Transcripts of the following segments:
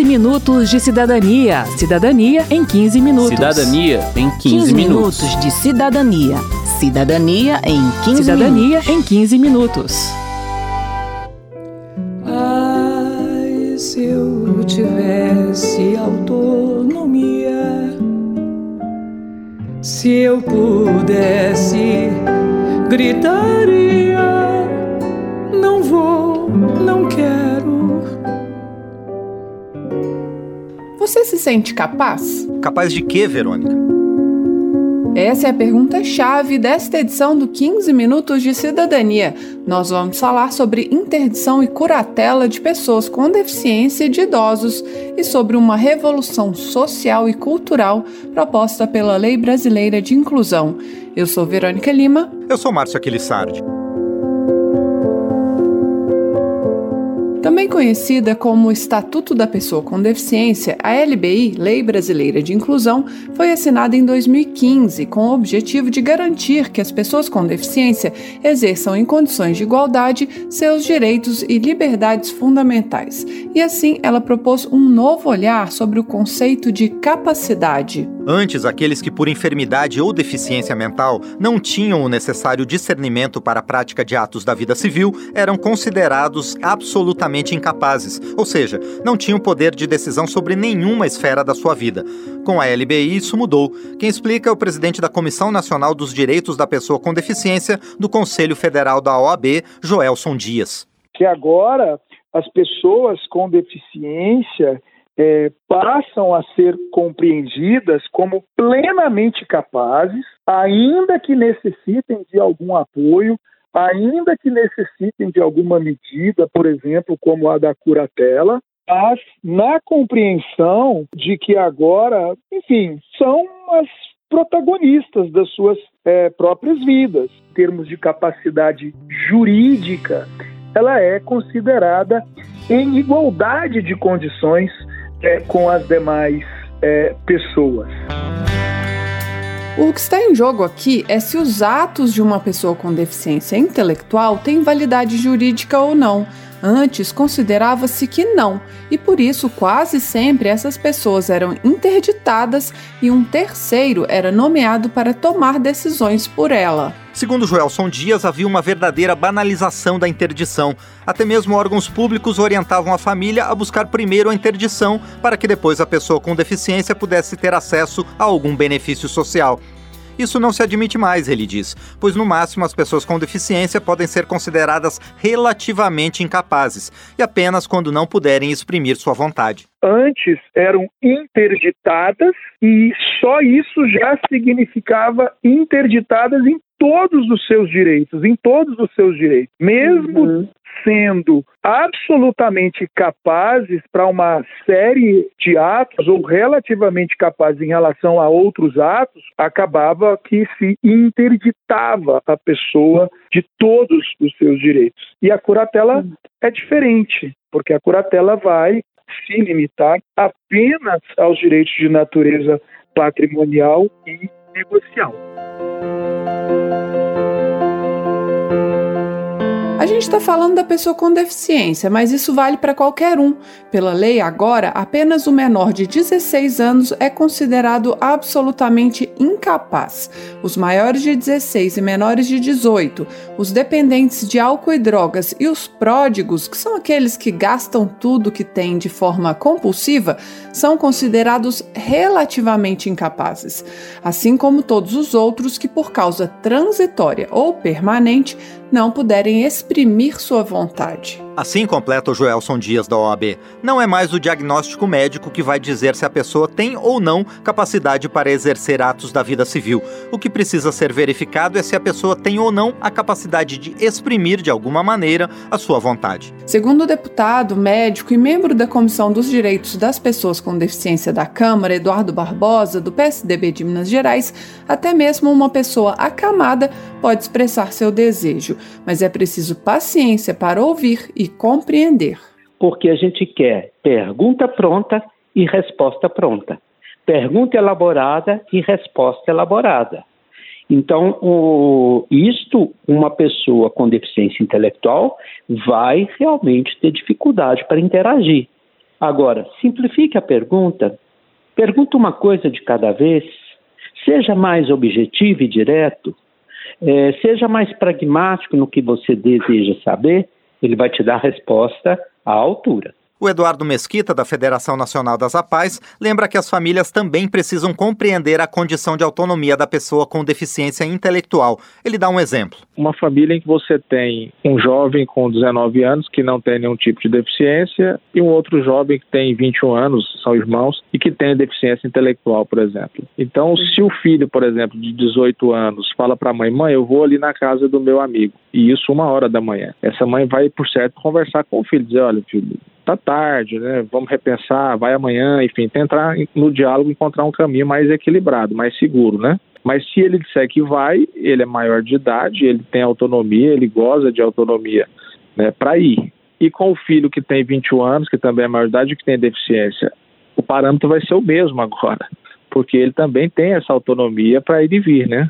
15 minutos de cidadania. Cidadania em 15 minutos. Cidadania em 15, 15 minutos. minutos de cidadania. Cidadania em 15 Cidadania em 15 minutos. Ai, se eu tivesse autonomia, se eu pudesse, gritaria: não vou, não quero. Você se sente capaz? Capaz de quê, Verônica? Essa é a pergunta-chave desta edição do 15 Minutos de Cidadania. Nós vamos falar sobre interdição e curatela de pessoas com deficiência e de idosos e sobre uma revolução social e cultural proposta pela Lei Brasileira de Inclusão. Eu sou Verônica Lima. Eu sou Márcio Aquilissardi. Também conhecida como Estatuto da Pessoa com Deficiência, a LBI, Lei Brasileira de Inclusão, foi assinada em 2015 com o objetivo de garantir que as pessoas com deficiência exerçam em condições de igualdade seus direitos e liberdades fundamentais. E assim, ela propôs um novo olhar sobre o conceito de capacidade. Antes, aqueles que por enfermidade ou deficiência mental não tinham o necessário discernimento para a prática de atos da vida civil eram considerados absolutamente incapazes, ou seja, não tinham poder de decisão sobre nenhuma esfera da sua vida. Com a LBI, isso mudou. Quem explica é o presidente da Comissão Nacional dos Direitos da Pessoa com Deficiência do Conselho Federal da OAB, Joelson Dias. Que agora as pessoas com deficiência é, passam a ser compreendidas como plenamente capazes, ainda que necessitem de algum apoio, ainda que necessitem de alguma medida, por exemplo, como a da curatela, mas na compreensão de que agora, enfim, são as protagonistas das suas é, próprias vidas. Em termos de capacidade jurídica, ela é considerada em igualdade de condições é, com as demais é, pessoas. O que está em jogo aqui é se os atos de uma pessoa com deficiência intelectual têm validade jurídica ou não. Antes considerava-se que não, e por isso quase sempre essas pessoas eram interditadas e um terceiro era nomeado para tomar decisões por ela. Segundo Joelson Dias, havia uma verdadeira banalização da interdição. Até mesmo órgãos públicos orientavam a família a buscar primeiro a interdição para que depois a pessoa com deficiência pudesse ter acesso a algum benefício social. Isso não se admite mais, ele diz, pois no máximo as pessoas com deficiência podem ser consideradas relativamente incapazes e apenas quando não puderem exprimir sua vontade. Antes eram interditadas e só isso já significava interditadas em todos os seus direitos, em todos os seus direitos, mesmo uhum. Sendo absolutamente capazes para uma série de atos ou relativamente capazes em relação a outros atos, acabava que se interditava a pessoa de todos os seus direitos. E a curatela é diferente, porque a curatela vai se limitar apenas aos direitos de natureza patrimonial e negocial. A gente está falando da pessoa com deficiência, mas isso vale para qualquer um. Pela lei, agora, apenas o menor de 16 anos é considerado absolutamente incapaz. Os maiores de 16 e menores de 18, os dependentes de álcool e drogas e os pródigos, que são aqueles que gastam tudo que têm de forma compulsiva, são considerados relativamente incapazes, assim como todos os outros que, por causa transitória ou permanente, não puderem exprimir sua vontade. Assim completa o Joelson Dias da OAB. Não é mais o diagnóstico médico que vai dizer se a pessoa tem ou não capacidade para exercer atos da vida civil. O que precisa ser verificado é se a pessoa tem ou não a capacidade de exprimir de alguma maneira a sua vontade. Segundo o deputado, médico e membro da Comissão dos Direitos das Pessoas com Deficiência da Câmara, Eduardo Barbosa, do PSDB de Minas Gerais, até mesmo uma pessoa acamada pode expressar seu desejo, mas é preciso paciência para ouvir e compreender. Porque a gente quer pergunta pronta e resposta pronta. Pergunta elaborada e resposta elaborada. Então, o, isto, uma pessoa com deficiência intelectual vai realmente ter dificuldade para interagir. Agora, simplifique a pergunta, pergunta uma coisa de cada vez, seja mais objetivo e direto, é, seja mais pragmático no que você deseja saber, ele vai te dar a resposta à altura. O Eduardo Mesquita, da Federação Nacional das APAES, lembra que as famílias também precisam compreender a condição de autonomia da pessoa com deficiência intelectual. Ele dá um exemplo. Uma família em que você tem um jovem com 19 anos que não tem nenhum tipo de deficiência e um outro jovem que tem 21 anos, são irmãos, e que tem deficiência intelectual, por exemplo. Então, se o filho, por exemplo, de 18 anos, fala para a mãe: mãe, eu vou ali na casa do meu amigo, e isso uma hora da manhã, essa mãe vai, por certo, conversar com o filho, dizer: olha, filho, tá tarde, né? Vamos repensar, vai amanhã, enfim, tentar no diálogo encontrar um caminho mais equilibrado, mais seguro, né? Mas se ele disser que vai, ele é maior de idade, ele tem autonomia, ele goza de autonomia, né, para ir. E com o filho que tem 21 anos, que também é maior de idade, que tem deficiência, o parâmetro vai ser o mesmo agora, porque ele também tem essa autonomia para ir e vir, né?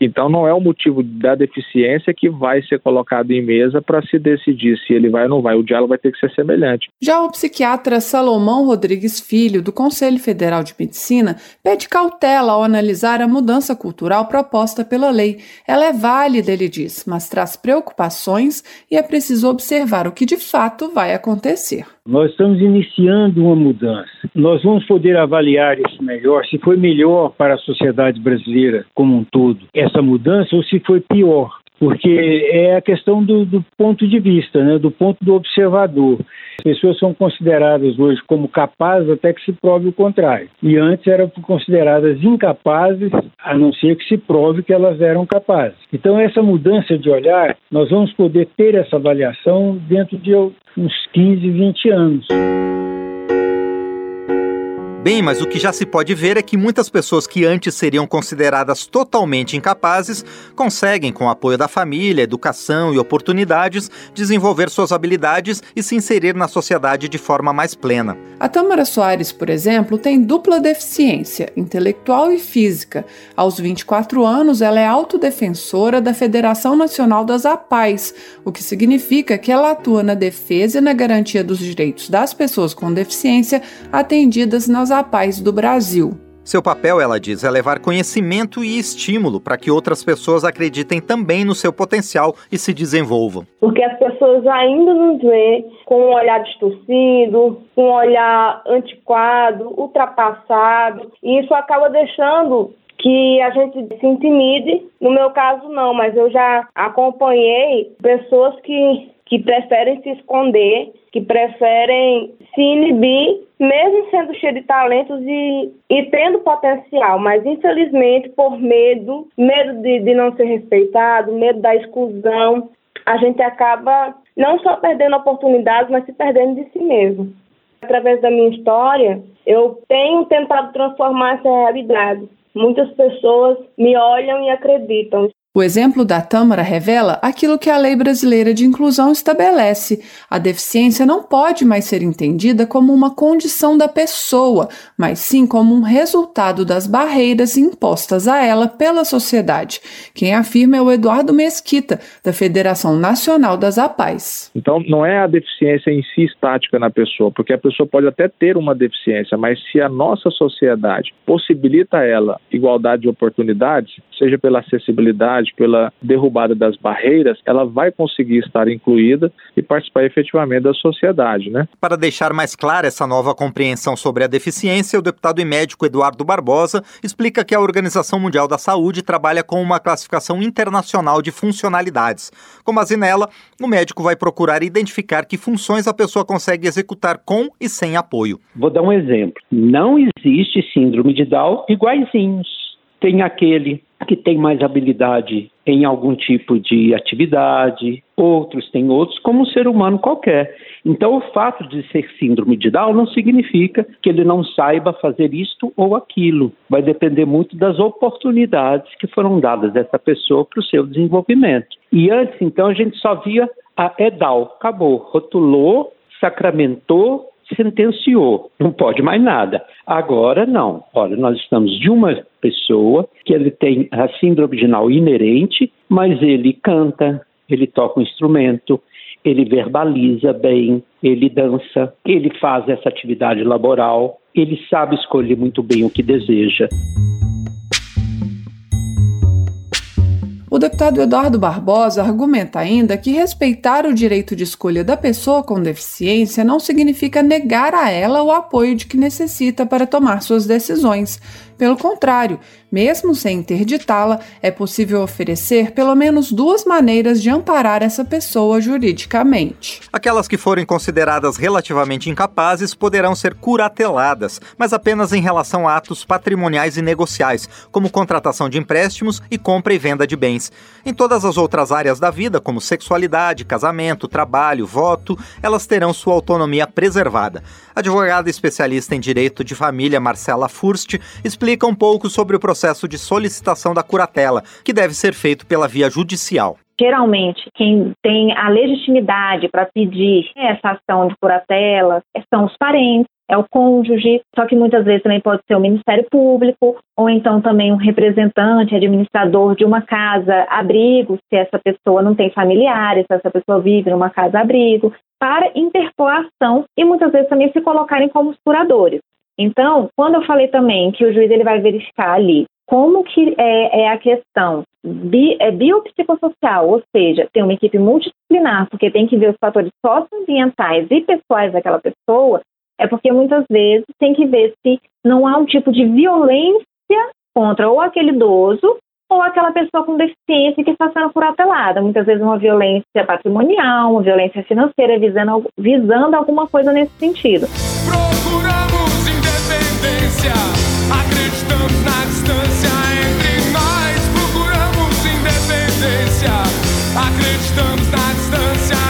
Então, não é o motivo da deficiência que vai ser colocado em mesa para se decidir se ele vai ou não vai. O diálogo vai ter que ser semelhante. Já o psiquiatra Salomão Rodrigues Filho, do Conselho Federal de Medicina, pede cautela ao analisar a mudança cultural proposta pela lei. Ela é válida, ele diz, mas traz preocupações e é preciso observar o que de fato vai acontecer. Nós estamos iniciando uma mudança. Nós vamos poder avaliar isso melhor, se foi melhor para a sociedade brasileira como um todo, essa mudança, ou se foi pior. Porque é a questão do, do ponto de vista, né, do ponto do observador. As pessoas são consideradas hoje como capazes até que se prove o contrário. E antes eram consideradas incapazes, a não ser que se prove que elas eram capazes. Então, essa mudança de olhar, nós vamos poder ter essa avaliação dentro de uns 15, 20 anos. Bem, mas o que já se pode ver é que muitas pessoas que antes seriam consideradas totalmente incapazes conseguem, com o apoio da família, educação e oportunidades, desenvolver suas habilidades e se inserir na sociedade de forma mais plena. A Tâmara Soares, por exemplo, tem dupla deficiência, intelectual e física. Aos 24 anos, ela é autodefensora da Federação Nacional das APAES, o que significa que ela atua na defesa e na garantia dos direitos das pessoas com deficiência atendidas nas a paz do Brasil. Seu papel, ela diz, é levar conhecimento e estímulo para que outras pessoas acreditem também no seu potencial e se desenvolvam. Porque as pessoas ainda nos veem com um olhar distorcido, com um olhar antiquado, ultrapassado, e isso acaba deixando que a gente se intimide. No meu caso, não, mas eu já acompanhei pessoas que, que preferem se esconder, que preferem se inibir, mesmo sendo cheio de talentos e, e tendo potencial, mas infelizmente por medo, medo de, de não ser respeitado, medo da exclusão, a gente acaba não só perdendo oportunidades, mas se perdendo de si mesmo. Através da minha história, eu tenho tentado transformar essa realidade. Muitas pessoas me olham e acreditam. O exemplo da Tâmara revela aquilo que a lei brasileira de inclusão estabelece. A deficiência não pode mais ser entendida como uma condição da pessoa, mas sim como um resultado das barreiras impostas a ela pela sociedade. Quem afirma é o Eduardo Mesquita, da Federação Nacional das APAES. Então, não é a deficiência em si estática na pessoa, porque a pessoa pode até ter uma deficiência, mas se a nossa sociedade possibilita a ela igualdade de oportunidades, seja pela acessibilidade, pela derrubada das barreiras, ela vai conseguir estar incluída e participar efetivamente da sociedade, né? Para deixar mais clara essa nova compreensão sobre a deficiência, o deputado e médico Eduardo Barbosa explica que a Organização Mundial da Saúde trabalha com uma classificação internacional de funcionalidades. Com base nela, o médico vai procurar identificar que funções a pessoa consegue executar com e sem apoio. Vou dar um exemplo. Não existe síndrome de Down iguaizinhos. Tem aquele que tem mais habilidade em algum tipo de atividade, outros têm outros, como um ser humano qualquer. Então, o fato de ser síndrome de Down não significa que ele não saiba fazer isto ou aquilo. Vai depender muito das oportunidades que foram dadas a essa pessoa para o seu desenvolvimento. E antes, então, a gente só via a EDAL, acabou, rotulou, sacramentou, sentenciou, não pode mais nada. Agora não. Olha, nós estamos de uma pessoa que ele tem a síndrome original inerente, mas ele canta, ele toca um instrumento, ele verbaliza bem, ele dança, ele faz essa atividade laboral, ele sabe escolher muito bem o que deseja. O deputado Eduardo Barbosa argumenta ainda que respeitar o direito de escolha da pessoa com deficiência não significa negar a ela o apoio de que necessita para tomar suas decisões. Pelo contrário, mesmo sem interditá-la, é possível oferecer pelo menos duas maneiras de amparar essa pessoa juridicamente. Aquelas que forem consideradas relativamente incapazes poderão ser curateladas, mas apenas em relação a atos patrimoniais e negociais, como contratação de empréstimos e compra e venda de bens. Em todas as outras áreas da vida, como sexualidade, casamento, trabalho, voto, elas terão sua autonomia preservada. Advogada especialista em direito de família Marcela Furst explica um pouco sobre o processo de solicitação da curatela, que deve ser feito pela via judicial. Geralmente, quem tem a legitimidade para pedir essa ação de curatela são os parentes, é o cônjuge, só que muitas vezes também pode ser o Ministério Público, ou então também um representante, administrador de uma casa abrigo, se essa pessoa não tem familiares, se essa pessoa vive numa casa abrigo para interpor a ação e muitas vezes também se colocarem como curadores. Então, quando eu falei também que o juiz ele vai verificar ali como que é, é a questão bi, é biopsicossocial, ou seja, tem uma equipe multidisciplinar, porque tem que ver os fatores socioambientais e pessoais daquela pessoa, é porque muitas vezes tem que ver se não há um tipo de violência contra ou aquele idoso ou aquela pessoa com deficiência que está sendo curatelada. Muitas vezes uma violência patrimonial, uma violência financeira, visando, visando alguma coisa nesse sentido. Acreditamos na distância entre nós. Procuramos independência, acreditamos na distância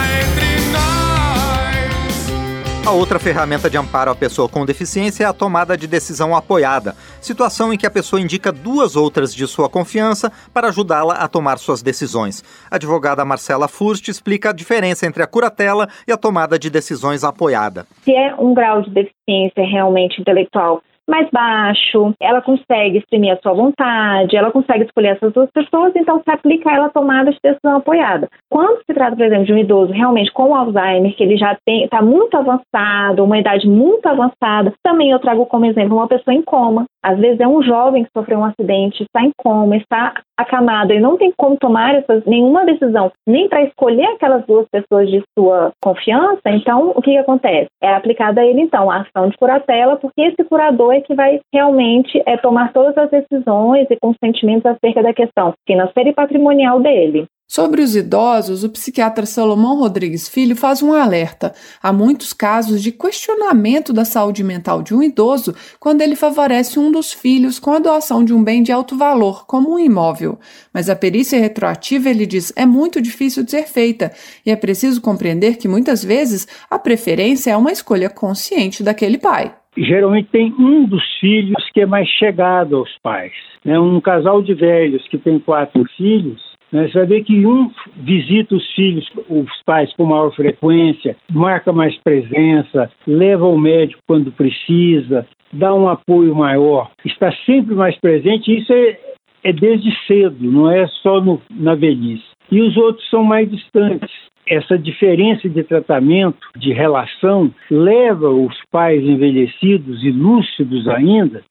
A outra ferramenta de amparo à pessoa com deficiência é a tomada de decisão apoiada, situação em que a pessoa indica duas outras de sua confiança para ajudá-la a tomar suas decisões. A advogada Marcela Furst explica a diferença entre a curatela e a tomada de decisões apoiada. Se é um grau de deficiência realmente intelectual mais baixo, ela consegue exprimir a sua vontade, ela consegue escolher essas duas pessoas, então se aplica a ela tomada de decisão apoiada. Quando se trata, por exemplo, de um idoso realmente com Alzheimer, que ele já está muito avançado, uma idade muito avançada, também eu trago como exemplo uma pessoa em coma. Às vezes é um jovem que sofreu um acidente, está em coma, está acamado e não tem como tomar essas, nenhuma decisão, nem para escolher aquelas duas pessoas de sua confiança, então o que, que acontece? É aplicada a ele, então, a ação de curatela, porque esse curador é que vai realmente é, tomar todas as decisões e consentimentos acerca da questão financeira e patrimonial dele. Sobre os idosos, o psiquiatra Salomão Rodrigues Filho faz um alerta. Há muitos casos de questionamento da saúde mental de um idoso quando ele favorece um dos filhos com a doação de um bem de alto valor, como um imóvel. Mas a perícia retroativa, ele diz, é muito difícil de ser feita e é preciso compreender que muitas vezes a preferência é uma escolha consciente daquele pai geralmente tem um dos filhos que é mais chegado aos pais. Né? Um casal de velhos que tem quatro filhos? Você vai ver que um visita os filhos, os pais com maior frequência, marca mais presença, leva ao médico quando precisa, dá um apoio maior, está sempre mais presente. Isso é, é desde cedo, não é só no, na velhice. E os outros são mais distantes essa diferença de tratamento, de relação, leva os pais envelhecidos e lúcidos ainda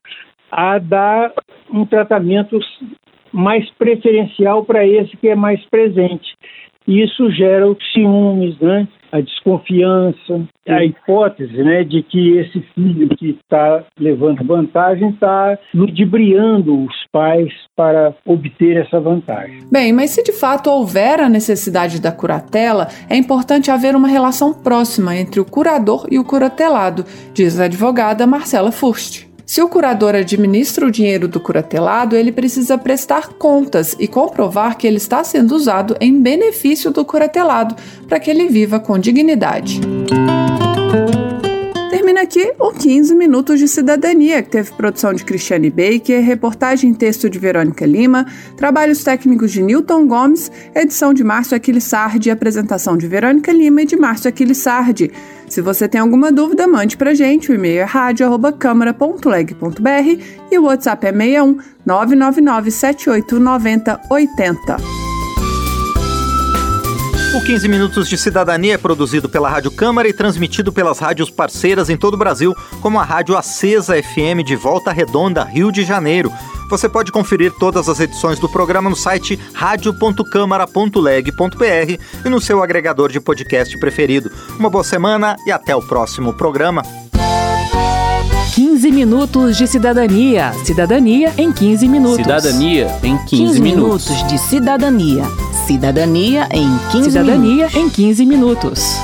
a dar um tratamento mais preferencial para esse que é mais presente. E isso gera os ciúmes, né? a desconfiança, a hipótese né, de que esse filho que está levando vantagem está ludibriando os pais para obter essa vantagem. Bem, mas se de fato houver a necessidade da curatela, é importante haver uma relação próxima entre o curador e o curatelado, diz a advogada Marcela Furst. Se o curador administra o dinheiro do curatelado, ele precisa prestar contas e comprovar que ele está sendo usado em benefício do curatelado, para que ele viva com dignidade. Termina aqui o 15 Minutos de Cidadania, que teve produção de Cristiane Baker, reportagem e texto de Verônica Lima, trabalhos técnicos de Newton Gomes, edição de Márcio Aquilissardi, apresentação de Verônica Lima e de Márcio Aquilissardi. Se você tem alguma dúvida, mande pra gente. O e-mail é rádio.câmara.leg.br e o WhatsApp é 61 999 7890 80. O 15 Minutos de Cidadania é produzido pela Rádio Câmara e transmitido pelas rádios parceiras em todo o Brasil, como a Rádio Acesa FM de Volta Redonda, Rio de Janeiro. Você pode conferir todas as edições do programa no site radio.câmara.leg.br e no seu agregador de podcast preferido. Uma boa semana e até o próximo programa. 15 minutos de cidadania. Cidadania em 15 minutos. Cidadania em 15, 15 minutos. minutos de cidadania. Cidadania em 15 Cidadania minutos. em 15 minutos.